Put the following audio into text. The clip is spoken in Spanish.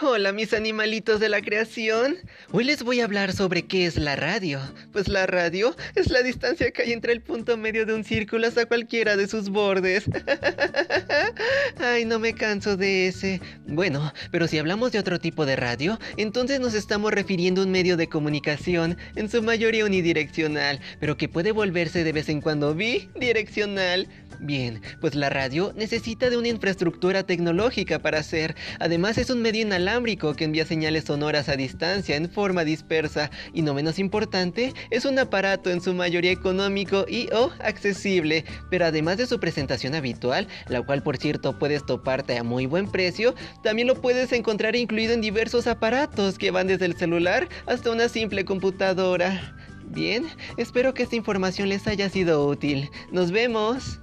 Hola mis animalitos de la creación. Hoy les voy a hablar sobre qué es la radio. Pues la radio es la distancia que hay entre el punto medio de un círculo hasta cualquiera de sus bordes. Ay, no me canso de ese. Bueno, pero si hablamos de otro tipo de radio, entonces nos estamos refiriendo a un medio de comunicación, en su mayoría unidireccional, pero que puede volverse de vez en cuando bidireccional. Bien, pues la radio necesita de una infraestructura tecnológica para hacer. Además es un medio inalámbrico que envía señales sonoras a distancia en forma dispersa y no menos importante, es un aparato en su mayoría económico y o accesible, pero además de su presentación habitual, la cual por cierto puedes toparte a muy buen precio, también lo puedes encontrar incluido en diversos aparatos que van desde el celular hasta una simple computadora. Bien, espero que esta información les haya sido útil. Nos vemos.